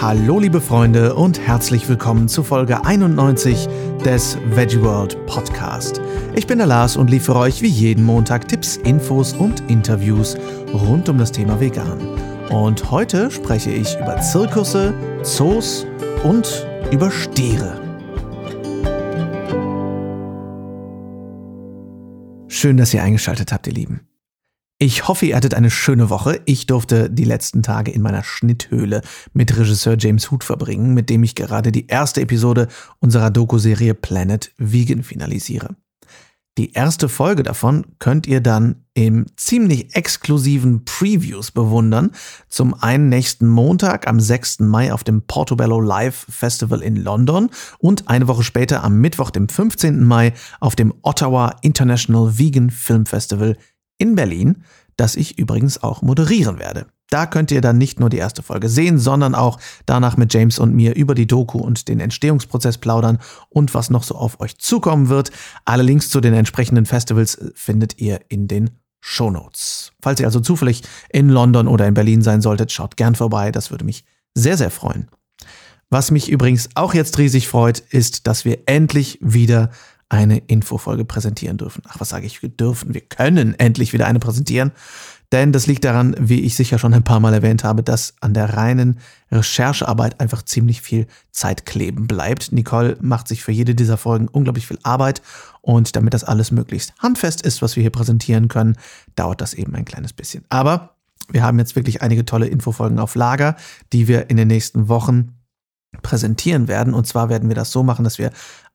Hallo liebe Freunde und herzlich willkommen zu Folge 91 des Veggie World Podcast. Ich bin der Lars und liefere euch wie jeden Montag Tipps, Infos und Interviews rund um das Thema Vegan. Und heute spreche ich über Zirkusse, Zoos und über Stiere. Schön, dass ihr eingeschaltet habt, ihr Lieben. Ich hoffe, ihr hattet eine schöne Woche. Ich durfte die letzten Tage in meiner Schnitthöhle mit Regisseur James Hood verbringen, mit dem ich gerade die erste Episode unserer Doku-Serie Planet Vegan finalisiere. Die erste Folge davon könnt ihr dann im ziemlich exklusiven Previews bewundern. Zum einen nächsten Montag am 6. Mai auf dem Portobello Live Festival in London und eine Woche später am Mittwoch, dem 15. Mai auf dem Ottawa International Vegan Film Festival in Berlin, das ich übrigens auch moderieren werde. Da könnt ihr dann nicht nur die erste Folge sehen, sondern auch danach mit James und mir über die Doku und den Entstehungsprozess plaudern und was noch so auf euch zukommen wird. Alle Links zu den entsprechenden Festivals findet ihr in den Shownotes. Falls ihr also zufällig in London oder in Berlin sein solltet, schaut gern vorbei, das würde mich sehr, sehr freuen. Was mich übrigens auch jetzt riesig freut, ist, dass wir endlich wieder eine Infofolge präsentieren dürfen. Ach, was sage ich? Wir dürfen, wir können endlich wieder eine präsentieren. Denn das liegt daran, wie ich sicher schon ein paar Mal erwähnt habe, dass an der reinen Recherchearbeit einfach ziemlich viel Zeit kleben bleibt. Nicole macht sich für jede dieser Folgen unglaublich viel Arbeit und damit das alles möglichst handfest ist, was wir hier präsentieren können, dauert das eben ein kleines bisschen. Aber wir haben jetzt wirklich einige tolle Infofolgen auf Lager, die wir in den nächsten Wochen präsentieren werden. Und zwar werden wir das so machen, dass wir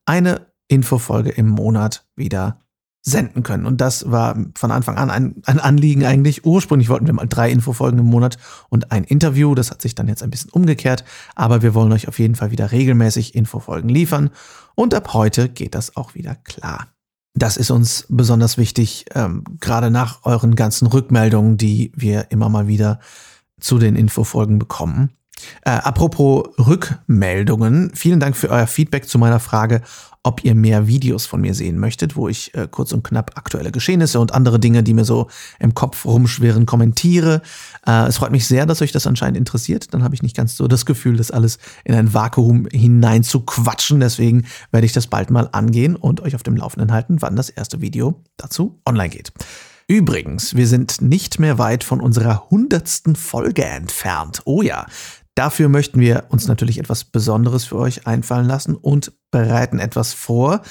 eine Infofolge im Monat wieder senden können. Und das war von Anfang an ein, ein, Anliegen eigentlich. Ursprünglich wollten wir mal drei Infofolgen im Monat und ein Interview. Das hat sich dann jetzt ein bisschen umgekehrt. Aber wir wollen euch auf jeden Fall wieder regelmäßig Infofolgen liefern. Und ab heute geht das auch wieder klar. Das ist uns besonders wichtig, ähm, gerade nach euren ganzen Rückmeldungen, die wir immer mal wieder zu den Infofolgen bekommen. Äh, apropos Rückmeldungen, vielen Dank für euer Feedback zu meiner Frage, ob ihr mehr Videos von mir sehen möchtet, wo ich äh, kurz und knapp aktuelle Geschehnisse und andere Dinge, die mir so im Kopf rumschwirren, kommentiere. Äh, es freut mich sehr, dass euch das anscheinend interessiert. Dann habe ich nicht ganz so das Gefühl, das alles in ein Vakuum hinein zu quatschen. Deswegen werde ich das bald mal angehen und euch auf dem Laufenden halten, wann das erste Video dazu online geht. Übrigens, wir sind nicht mehr weit von unserer hundertsten Folge entfernt. Oh ja, Dafür möchten wir uns natürlich etwas Besonderes für euch einfallen lassen und bereiten etwas vor,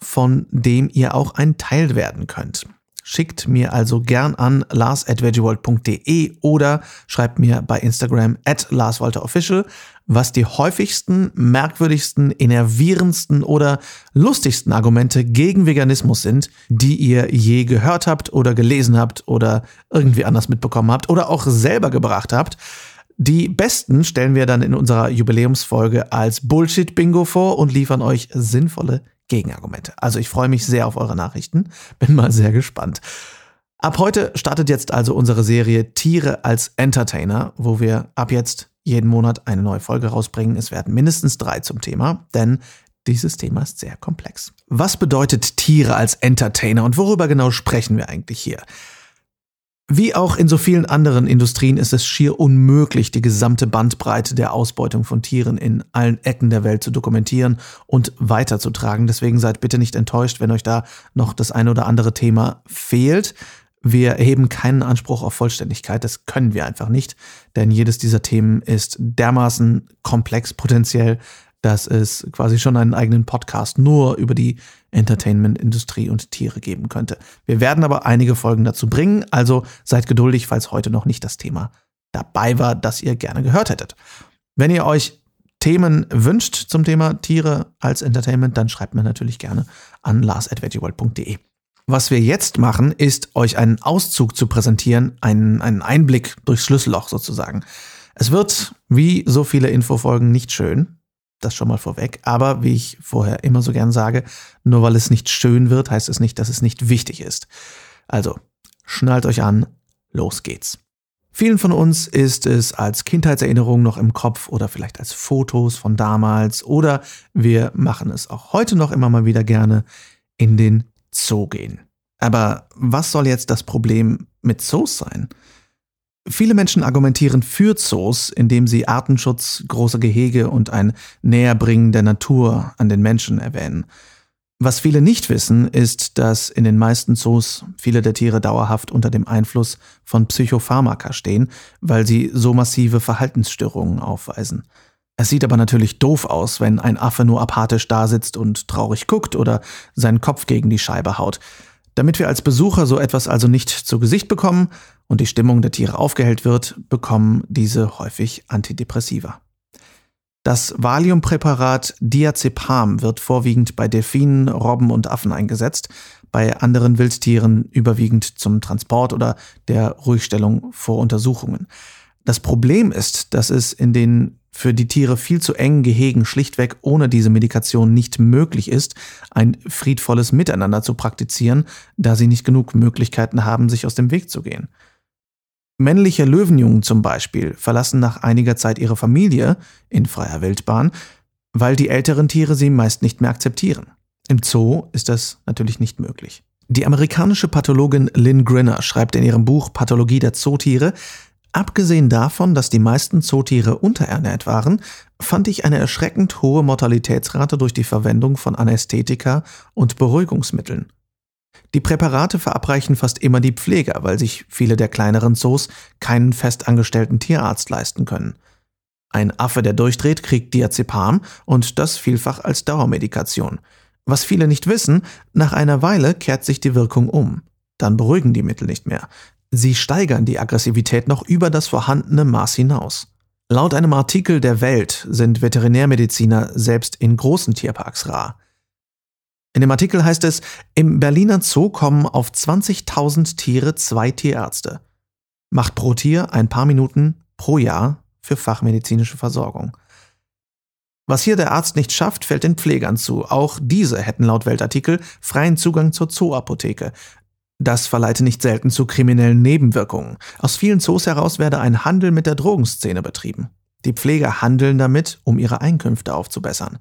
von dem ihr auch ein Teil werden könnt. Schickt mir also gern an lars.veggieworld.de oder schreibt mir bei Instagram at larswalterofficial, was die häufigsten, merkwürdigsten, innervierendsten oder lustigsten Argumente gegen Veganismus sind, die ihr je gehört habt oder gelesen habt oder irgendwie anders mitbekommen habt oder auch selber gebracht habt. Die besten stellen wir dann in unserer Jubiläumsfolge als Bullshit-Bingo vor und liefern euch sinnvolle Gegenargumente. Also ich freue mich sehr auf eure Nachrichten, bin mal sehr gespannt. Ab heute startet jetzt also unsere Serie Tiere als Entertainer, wo wir ab jetzt jeden Monat eine neue Folge rausbringen. Es werden mindestens drei zum Thema, denn dieses Thema ist sehr komplex. Was bedeutet Tiere als Entertainer und worüber genau sprechen wir eigentlich hier? Wie auch in so vielen anderen Industrien ist es schier unmöglich, die gesamte Bandbreite der Ausbeutung von Tieren in allen Ecken der Welt zu dokumentieren und weiterzutragen. Deswegen seid bitte nicht enttäuscht, wenn euch da noch das eine oder andere Thema fehlt. Wir erheben keinen Anspruch auf Vollständigkeit, das können wir einfach nicht, denn jedes dieser Themen ist dermaßen komplex potenziell, dass es quasi schon einen eigenen Podcast nur über die Entertainment-Industrie und Tiere geben könnte. Wir werden aber einige Folgen dazu bringen, also seid geduldig, falls heute noch nicht das Thema dabei war, das ihr gerne gehört hättet. Wenn ihr euch Themen wünscht zum Thema Tiere als Entertainment, dann schreibt mir natürlich gerne an lars.veggieworld.de. Was wir jetzt machen, ist euch einen Auszug zu präsentieren, einen, einen Einblick durchs Schlüsselloch sozusagen. Es wird, wie so viele Infofolgen, nicht schön das schon mal vorweg. Aber wie ich vorher immer so gern sage, nur weil es nicht schön wird, heißt es nicht, dass es nicht wichtig ist. Also, schnallt euch an, los geht's. Vielen von uns ist es als Kindheitserinnerung noch im Kopf oder vielleicht als Fotos von damals oder wir machen es auch heute noch immer mal wieder gerne in den Zoo gehen. Aber was soll jetzt das Problem mit Zoos sein? Viele Menschen argumentieren für Zoos, indem sie Artenschutz, große Gehege und ein Näherbringen der Natur an den Menschen erwähnen. Was viele nicht wissen, ist, dass in den meisten Zoos viele der Tiere dauerhaft unter dem Einfluss von Psychopharmaka stehen, weil sie so massive Verhaltensstörungen aufweisen. Es sieht aber natürlich doof aus, wenn ein Affe nur apathisch dasitzt und traurig guckt oder seinen Kopf gegen die Scheibe haut. Damit wir als Besucher so etwas also nicht zu Gesicht bekommen und die Stimmung der Tiere aufgehellt wird, bekommen diese häufig Antidepressiva. Das Valiumpräparat Diazepam wird vorwiegend bei Delfinen, Robben und Affen eingesetzt, bei anderen Wildtieren überwiegend zum Transport oder der Ruhigstellung vor Untersuchungen. Das Problem ist, dass es in den für die Tiere viel zu engen Gehegen schlichtweg ohne diese Medikation nicht möglich ist, ein friedvolles Miteinander zu praktizieren, da sie nicht genug Möglichkeiten haben, sich aus dem Weg zu gehen. Männliche Löwenjungen zum Beispiel verlassen nach einiger Zeit ihre Familie in freier Wildbahn, weil die älteren Tiere sie meist nicht mehr akzeptieren. Im Zoo ist das natürlich nicht möglich. Die amerikanische Pathologin Lynn Grinner schreibt in ihrem Buch Pathologie der Zootiere, Abgesehen davon, dass die meisten Zootiere unterernährt waren, fand ich eine erschreckend hohe Mortalitätsrate durch die Verwendung von Anästhetika und Beruhigungsmitteln. Die Präparate verabreichen fast immer die Pfleger, weil sich viele der kleineren Zoos keinen festangestellten Tierarzt leisten können. Ein Affe, der durchdreht, kriegt Diazepam und das vielfach als Dauermedikation. Was viele nicht wissen, nach einer Weile kehrt sich die Wirkung um. Dann beruhigen die Mittel nicht mehr. Sie steigern die Aggressivität noch über das vorhandene Maß hinaus. Laut einem Artikel der Welt sind Veterinärmediziner selbst in großen Tierparks rar. In dem Artikel heißt es, im Berliner Zoo kommen auf 20.000 Tiere zwei Tierärzte. Macht pro Tier ein paar Minuten pro Jahr für fachmedizinische Versorgung. Was hier der Arzt nicht schafft, fällt den Pflegern zu. Auch diese hätten laut Weltartikel freien Zugang zur Zooapotheke, das verleite nicht selten zu kriminellen Nebenwirkungen. Aus vielen Zoos heraus werde ein Handel mit der Drogenszene betrieben. Die Pfleger handeln damit, um ihre Einkünfte aufzubessern.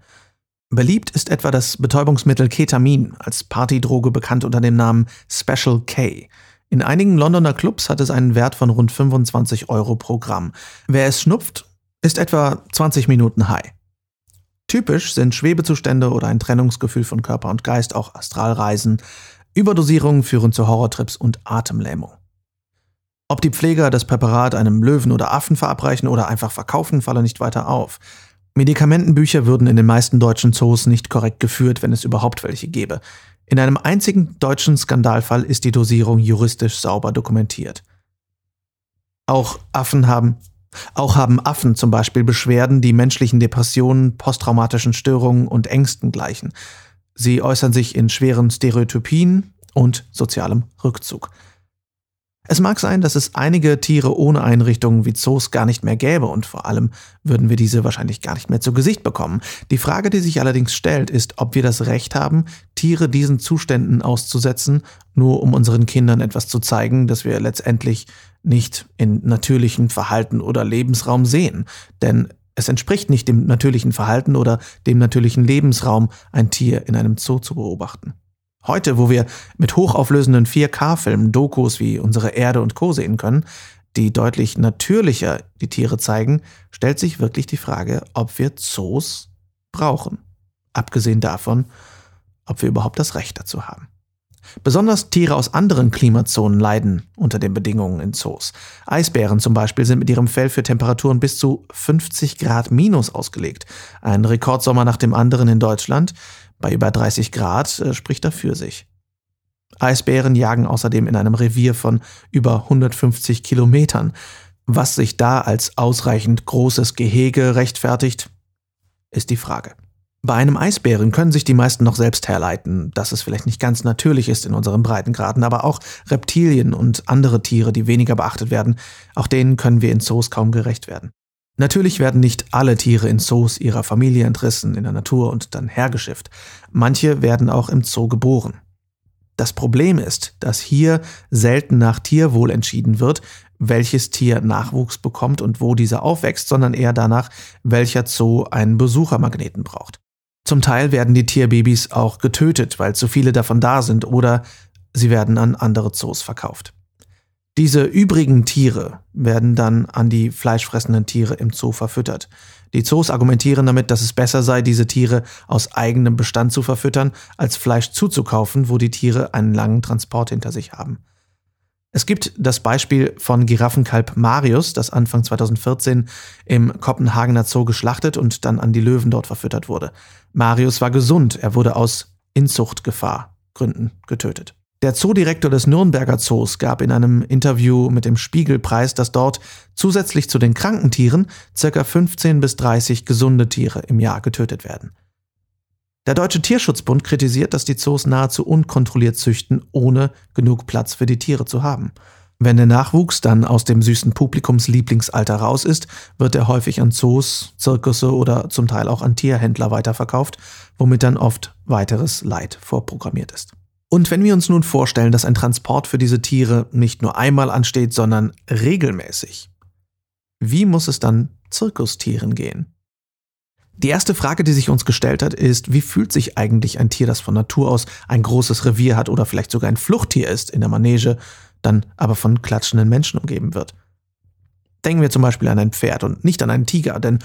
Beliebt ist etwa das Betäubungsmittel Ketamin, als Partydroge bekannt unter dem Namen Special K. In einigen Londoner Clubs hat es einen Wert von rund 25 Euro pro Gramm. Wer es schnupft, ist etwa 20 Minuten high. Typisch sind Schwebezustände oder ein Trennungsgefühl von Körper und Geist, auch Astralreisen, Überdosierungen führen zu Horrortrips und Atemlähmung. Ob die Pfleger das Präparat einem Löwen oder Affen verabreichen oder einfach verkaufen, falle nicht weiter auf. Medikamentenbücher würden in den meisten deutschen Zoos nicht korrekt geführt, wenn es überhaupt welche gäbe. In einem einzigen deutschen Skandalfall ist die Dosierung juristisch sauber dokumentiert. Auch Affen haben, auch haben Affen zum Beispiel Beschwerden, die menschlichen Depressionen, posttraumatischen Störungen und Ängsten gleichen. Sie äußern sich in schweren Stereotypien und sozialem Rückzug. Es mag sein, dass es einige Tiere ohne Einrichtungen wie Zoos gar nicht mehr gäbe und vor allem würden wir diese wahrscheinlich gar nicht mehr zu Gesicht bekommen. Die Frage, die sich allerdings stellt, ist, ob wir das Recht haben, Tiere diesen Zuständen auszusetzen, nur um unseren Kindern etwas zu zeigen, das wir letztendlich nicht in natürlichen Verhalten oder Lebensraum sehen. Denn es entspricht nicht dem natürlichen Verhalten oder dem natürlichen Lebensraum, ein Tier in einem Zoo zu beobachten. Heute, wo wir mit hochauflösenden 4K-Filmen Dokus wie unsere Erde und Co. sehen können, die deutlich natürlicher die Tiere zeigen, stellt sich wirklich die Frage, ob wir Zoos brauchen. Abgesehen davon, ob wir überhaupt das Recht dazu haben. Besonders Tiere aus anderen Klimazonen leiden unter den Bedingungen in Zoos. Eisbären zum Beispiel sind mit ihrem Fell für Temperaturen bis zu 50 Grad minus ausgelegt. Ein Rekordsommer nach dem anderen in Deutschland bei über 30 Grad äh, spricht dafür sich. Eisbären jagen außerdem in einem Revier von über 150 Kilometern. Was sich da als ausreichend großes Gehege rechtfertigt, ist die Frage. Bei einem Eisbären können sich die meisten noch selbst herleiten, dass es vielleicht nicht ganz natürlich ist in unseren Breitengraden, aber auch Reptilien und andere Tiere, die weniger beachtet werden, auch denen können wir in Zoos kaum gerecht werden. Natürlich werden nicht alle Tiere in Zoos ihrer Familie entrissen, in der Natur und dann hergeschifft. Manche werden auch im Zoo geboren. Das Problem ist, dass hier selten nach Tierwohl entschieden wird, welches Tier Nachwuchs bekommt und wo dieser aufwächst, sondern eher danach, welcher Zoo einen Besuchermagneten braucht. Zum Teil werden die Tierbabys auch getötet, weil zu viele davon da sind oder sie werden an andere Zoos verkauft. Diese übrigen Tiere werden dann an die fleischfressenden Tiere im Zoo verfüttert. Die Zoos argumentieren damit, dass es besser sei, diese Tiere aus eigenem Bestand zu verfüttern, als Fleisch zuzukaufen, wo die Tiere einen langen Transport hinter sich haben. Es gibt das Beispiel von Giraffenkalb Marius, das Anfang 2014 im Kopenhagener Zoo geschlachtet und dann an die Löwen dort verfüttert wurde. Marius war gesund, er wurde aus Inzuchtgefahr Gründen getötet. Der Zoodirektor des Nürnberger Zoos gab in einem Interview mit dem Spiegelpreis, dass dort zusätzlich zu den kranken Tieren ca. 15 bis 30 gesunde Tiere im Jahr getötet werden. Der Deutsche Tierschutzbund kritisiert, dass die Zoos nahezu unkontrolliert züchten, ohne genug Platz für die Tiere zu haben. Wenn der Nachwuchs dann aus dem süßen Publikumslieblingsalter raus ist, wird er häufig an Zoos, Zirkusse oder zum Teil auch an Tierhändler weiterverkauft, womit dann oft weiteres Leid vorprogrammiert ist. Und wenn wir uns nun vorstellen, dass ein Transport für diese Tiere nicht nur einmal ansteht, sondern regelmäßig, wie muss es dann Zirkustieren gehen? Die erste Frage, die sich uns gestellt hat, ist, wie fühlt sich eigentlich ein Tier, das von Natur aus ein großes Revier hat oder vielleicht sogar ein Fluchttier ist in der Manege, dann aber von klatschenden Menschen umgeben wird? Denken wir zum Beispiel an ein Pferd und nicht an einen Tiger, denn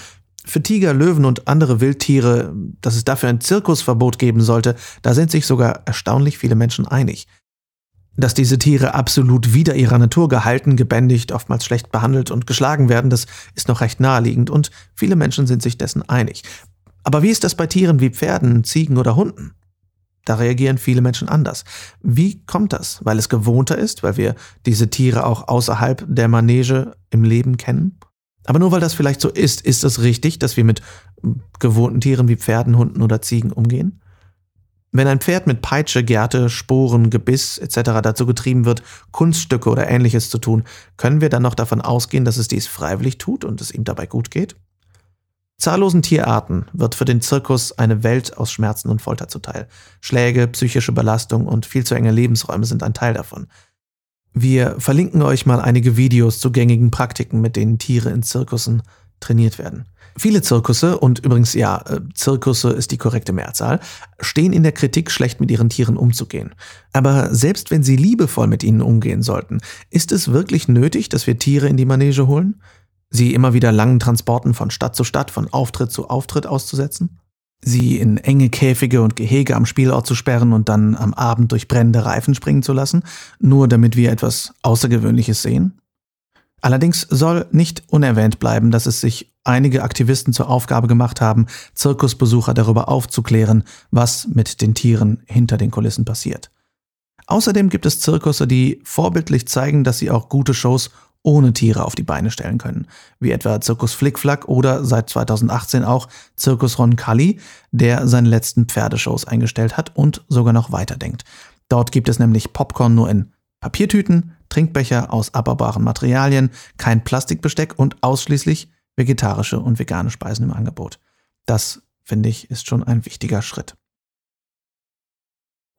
für Tiger, Löwen und andere Wildtiere, dass es dafür ein Zirkusverbot geben sollte, da sind sich sogar erstaunlich viele Menschen einig. Dass diese Tiere absolut wider ihrer Natur gehalten, gebändigt, oftmals schlecht behandelt und geschlagen werden, das ist noch recht naheliegend und viele Menschen sind sich dessen einig. Aber wie ist das bei Tieren wie Pferden, Ziegen oder Hunden? Da reagieren viele Menschen anders. Wie kommt das? Weil es gewohnter ist, weil wir diese Tiere auch außerhalb der Manege im Leben kennen? Aber nur weil das vielleicht so ist, ist es richtig, dass wir mit gewohnten Tieren wie Pferden, Hunden oder Ziegen umgehen? Wenn ein Pferd mit Peitsche, Gerte, Sporen, Gebiss etc. dazu getrieben wird, Kunststücke oder ähnliches zu tun, können wir dann noch davon ausgehen, dass es dies freiwillig tut und es ihm dabei gut geht? Zahllosen Tierarten wird für den Zirkus eine Welt aus Schmerzen und Folter zuteil. Schläge, psychische Belastung und viel zu enge Lebensräume sind ein Teil davon. Wir verlinken euch mal einige Videos zu gängigen Praktiken, mit denen Tiere in Zirkussen trainiert werden. Viele Zirkusse, und übrigens ja, äh, Zirkusse ist die korrekte Mehrzahl, stehen in der Kritik, schlecht mit ihren Tieren umzugehen. Aber selbst wenn sie liebevoll mit ihnen umgehen sollten, ist es wirklich nötig, dass wir Tiere in die Manege holen? Sie immer wieder langen Transporten von Stadt zu Stadt, von Auftritt zu Auftritt auszusetzen? sie in enge Käfige und Gehege am Spielort zu sperren und dann am Abend durch brennende Reifen springen zu lassen, nur damit wir etwas Außergewöhnliches sehen? Allerdings soll nicht unerwähnt bleiben, dass es sich einige Aktivisten zur Aufgabe gemacht haben, Zirkusbesucher darüber aufzuklären, was mit den Tieren hinter den Kulissen passiert. Außerdem gibt es Zirkusse, die vorbildlich zeigen, dass sie auch gute Shows ohne Tiere auf die Beine stellen können, wie etwa Zirkus Flickflack oder seit 2018 auch Zirkus Roncalli, der seine letzten Pferdeshows eingestellt hat und sogar noch weiterdenkt. Dort gibt es nämlich Popcorn nur in Papiertüten, Trinkbecher aus abbaubaren Materialien, kein Plastikbesteck und ausschließlich vegetarische und vegane Speisen im Angebot. Das, finde ich, ist schon ein wichtiger Schritt.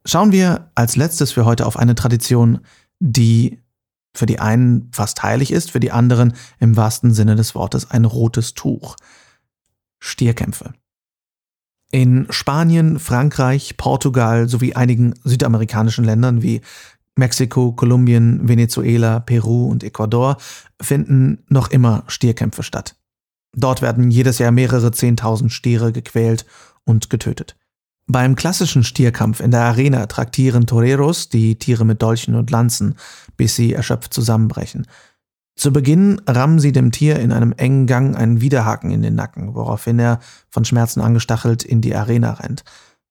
Schauen wir als letztes für heute auf eine Tradition, die für die einen fast heilig ist, für die anderen im wahrsten Sinne des Wortes ein rotes Tuch. Stierkämpfe. In Spanien, Frankreich, Portugal sowie einigen südamerikanischen Ländern wie Mexiko, Kolumbien, Venezuela, Peru und Ecuador finden noch immer Stierkämpfe statt. Dort werden jedes Jahr mehrere Zehntausend Stiere gequält und getötet. Beim klassischen Stierkampf in der Arena traktieren Toreros die Tiere mit Dolchen und Lanzen, bis sie erschöpft zusammenbrechen. Zu Beginn rammen sie dem Tier in einem engen Gang einen Widerhaken in den Nacken, woraufhin er von Schmerzen angestachelt in die Arena rennt.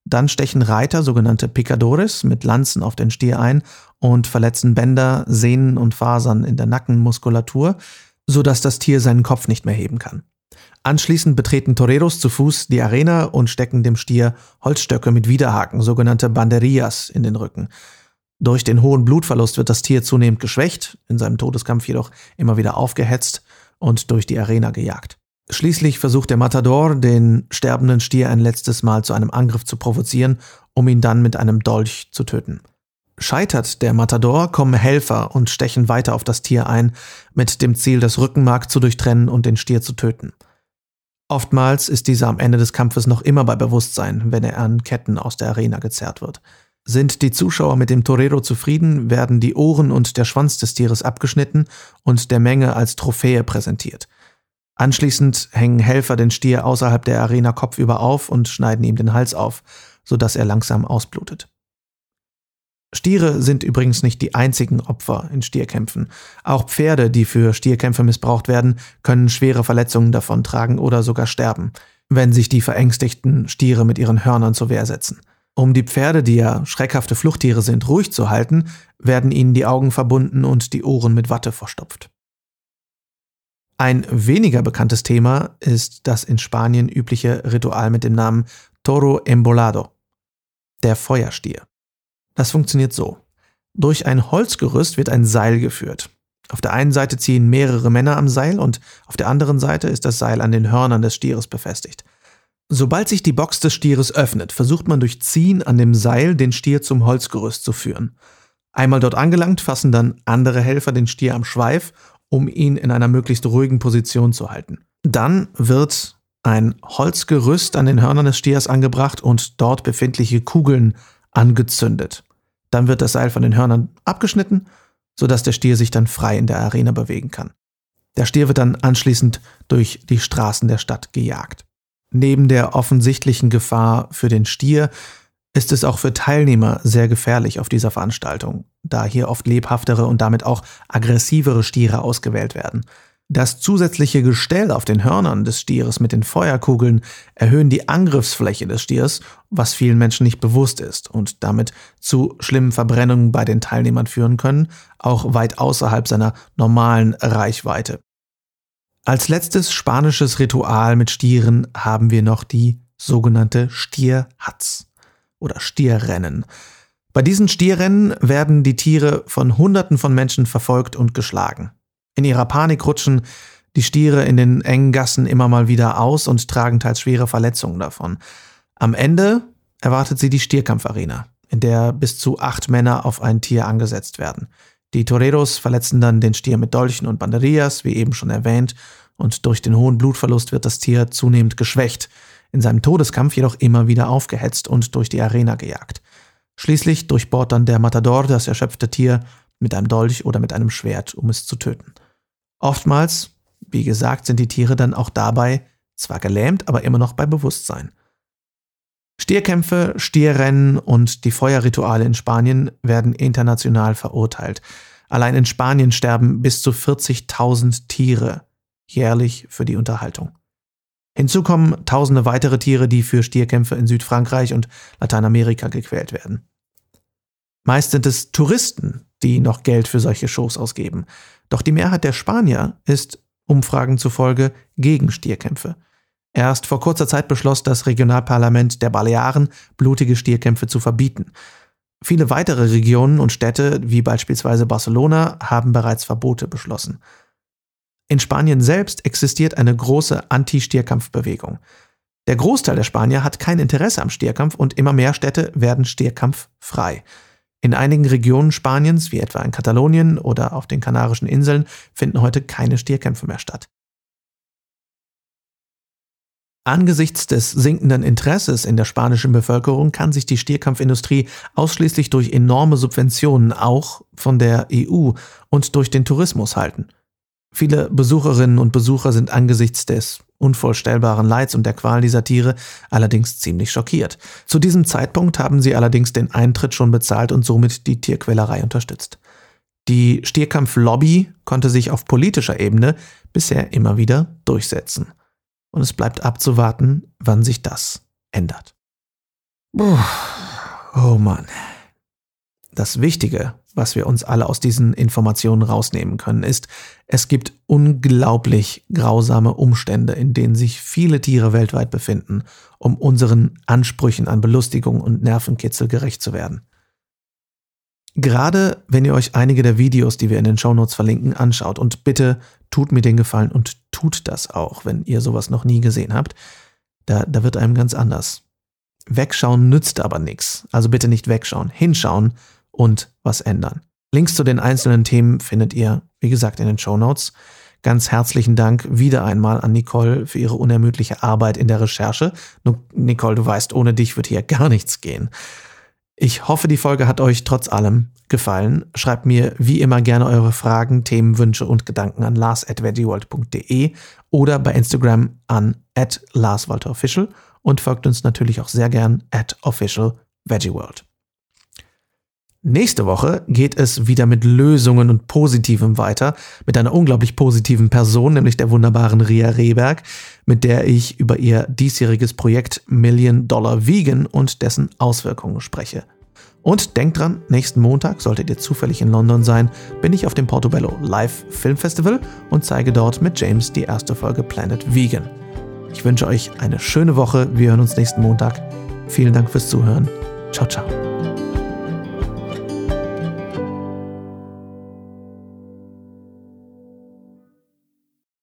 Dann stechen Reiter, sogenannte Picadores, mit Lanzen auf den Stier ein und verletzen Bänder, Sehnen und Fasern in der Nackenmuskulatur, sodass das Tier seinen Kopf nicht mehr heben kann. Anschließend betreten Toreros zu Fuß die Arena und stecken dem Stier Holzstöcke mit Widerhaken, sogenannte Banderillas, in den Rücken. Durch den hohen Blutverlust wird das Tier zunehmend geschwächt, in seinem Todeskampf jedoch immer wieder aufgehetzt und durch die Arena gejagt. Schließlich versucht der Matador, den sterbenden Stier ein letztes Mal zu einem Angriff zu provozieren, um ihn dann mit einem Dolch zu töten. Scheitert der Matador, kommen Helfer und stechen weiter auf das Tier ein, mit dem Ziel, das Rückenmark zu durchtrennen und den Stier zu töten. Oftmals ist dieser am Ende des Kampfes noch immer bei Bewusstsein, wenn er an Ketten aus der Arena gezerrt wird. Sind die Zuschauer mit dem Torero zufrieden, werden die Ohren und der Schwanz des Tieres abgeschnitten und der Menge als Trophäe präsentiert. Anschließend hängen Helfer den Stier außerhalb der Arena kopfüber auf und schneiden ihm den Hals auf, sodass er langsam ausblutet. Stiere sind übrigens nicht die einzigen Opfer in Stierkämpfen. Auch Pferde, die für Stierkämpfe missbraucht werden, können schwere Verletzungen davontragen oder sogar sterben, wenn sich die verängstigten Stiere mit ihren Hörnern zur Wehr setzen. Um die Pferde, die ja schreckhafte Fluchttiere sind, ruhig zu halten, werden ihnen die Augen verbunden und die Ohren mit Watte verstopft. Ein weniger bekanntes Thema ist das in Spanien übliche Ritual mit dem Namen Toro Embolado, der Feuerstier. Das funktioniert so. Durch ein Holzgerüst wird ein Seil geführt. Auf der einen Seite ziehen mehrere Männer am Seil und auf der anderen Seite ist das Seil an den Hörnern des Stieres befestigt. Sobald sich die Box des Stieres öffnet, versucht man durch Ziehen an dem Seil den Stier zum Holzgerüst zu führen. Einmal dort angelangt, fassen dann andere Helfer den Stier am Schweif, um ihn in einer möglichst ruhigen Position zu halten. Dann wird ein Holzgerüst an den Hörnern des Stiers angebracht und dort befindliche Kugeln angezündet. Dann wird das Seil von den Hörnern abgeschnitten, sodass der Stier sich dann frei in der Arena bewegen kann. Der Stier wird dann anschließend durch die Straßen der Stadt gejagt. Neben der offensichtlichen Gefahr für den Stier ist es auch für Teilnehmer sehr gefährlich auf dieser Veranstaltung, da hier oft lebhaftere und damit auch aggressivere Stiere ausgewählt werden. Das zusätzliche Gestell auf den Hörnern des Stieres mit den Feuerkugeln erhöhen die Angriffsfläche des Stiers, was vielen Menschen nicht bewusst ist und damit zu schlimmen Verbrennungen bei den Teilnehmern führen können, auch weit außerhalb seiner normalen Reichweite. Als letztes spanisches Ritual mit Stieren haben wir noch die sogenannte Stierhatz oder Stierrennen. Bei diesen Stierrennen werden die Tiere von Hunderten von Menschen verfolgt und geschlagen. In ihrer Panik rutschen die Stiere in den engen Gassen immer mal wieder aus und tragen teils schwere Verletzungen davon. Am Ende erwartet sie die Stierkampfarena, in der bis zu acht Männer auf ein Tier angesetzt werden. Die Toreros verletzen dann den Stier mit Dolchen und Banderillas, wie eben schon erwähnt, und durch den hohen Blutverlust wird das Tier zunehmend geschwächt, in seinem Todeskampf jedoch immer wieder aufgehetzt und durch die Arena gejagt. Schließlich durchbohrt dann der Matador das erschöpfte Tier mit einem Dolch oder mit einem Schwert, um es zu töten. Oftmals, wie gesagt, sind die Tiere dann auch dabei zwar gelähmt, aber immer noch bei Bewusstsein. Stierkämpfe, Stierrennen und die Feuerrituale in Spanien werden international verurteilt. Allein in Spanien sterben bis zu 40.000 Tiere jährlich für die Unterhaltung. Hinzu kommen tausende weitere Tiere, die für Stierkämpfe in Südfrankreich und Lateinamerika gequält werden. Meist sind es Touristen, die noch Geld für solche Shows ausgeben. Doch die Mehrheit der Spanier ist Umfragen zufolge gegen Stierkämpfe. Erst vor kurzer Zeit beschloss das Regionalparlament der Balearen, blutige Stierkämpfe zu verbieten. Viele weitere Regionen und Städte, wie beispielsweise Barcelona, haben bereits Verbote beschlossen. In Spanien selbst existiert eine große Anti-Stierkampfbewegung. Der Großteil der Spanier hat kein Interesse am Stierkampf und immer mehr Städte werden stierkampffrei. In einigen Regionen Spaniens, wie etwa in Katalonien oder auf den Kanarischen Inseln, finden heute keine Stierkämpfe mehr statt. Angesichts des sinkenden Interesses in der spanischen Bevölkerung kann sich die Stierkampfindustrie ausschließlich durch enorme Subventionen auch von der EU und durch den Tourismus halten. Viele Besucherinnen und Besucher sind angesichts des unvorstellbaren Leids und der Qual dieser Tiere allerdings ziemlich schockiert. Zu diesem Zeitpunkt haben sie allerdings den Eintritt schon bezahlt und somit die Tierquälerei unterstützt. Die Stierkampflobby konnte sich auf politischer Ebene bisher immer wieder durchsetzen. Und es bleibt abzuwarten, wann sich das ändert. Oh Mann. Das Wichtige, was wir uns alle aus diesen Informationen rausnehmen können, ist, es gibt unglaublich grausame Umstände, in denen sich viele Tiere weltweit befinden, um unseren Ansprüchen an Belustigung und Nervenkitzel gerecht zu werden. Gerade wenn ihr euch einige der Videos, die wir in den Shownotes verlinken, anschaut und bitte tut mir den Gefallen und tut das auch, wenn ihr sowas noch nie gesehen habt, da, da wird einem ganz anders. Wegschauen nützt aber nichts. Also bitte nicht wegschauen, hinschauen und was ändern. Links zu den einzelnen Themen findet ihr, wie gesagt, in den Show Notes. Ganz herzlichen Dank wieder einmal an Nicole für ihre unermüdliche Arbeit in der Recherche. Nicole, du weißt, ohne dich wird hier gar nichts gehen. Ich hoffe, die Folge hat euch trotz allem gefallen. Schreibt mir wie immer gerne eure Fragen, Themen, Wünsche und Gedanken an lars.veggieworld.de oder bei Instagram an larswalterofficial und folgt uns natürlich auch sehr gern at officialveggieworld. Nächste Woche geht es wieder mit Lösungen und Positivem weiter, mit einer unglaublich positiven Person, nämlich der wunderbaren Ria Rehberg, mit der ich über ihr diesjähriges Projekt Million Dollar Vegan und dessen Auswirkungen spreche. Und denkt dran, nächsten Montag, solltet ihr zufällig in London sein, bin ich auf dem Portobello Live Film Festival und zeige dort mit James die erste Folge Planet Vegan. Ich wünsche euch eine schöne Woche, wir hören uns nächsten Montag. Vielen Dank fürs Zuhören. Ciao, ciao.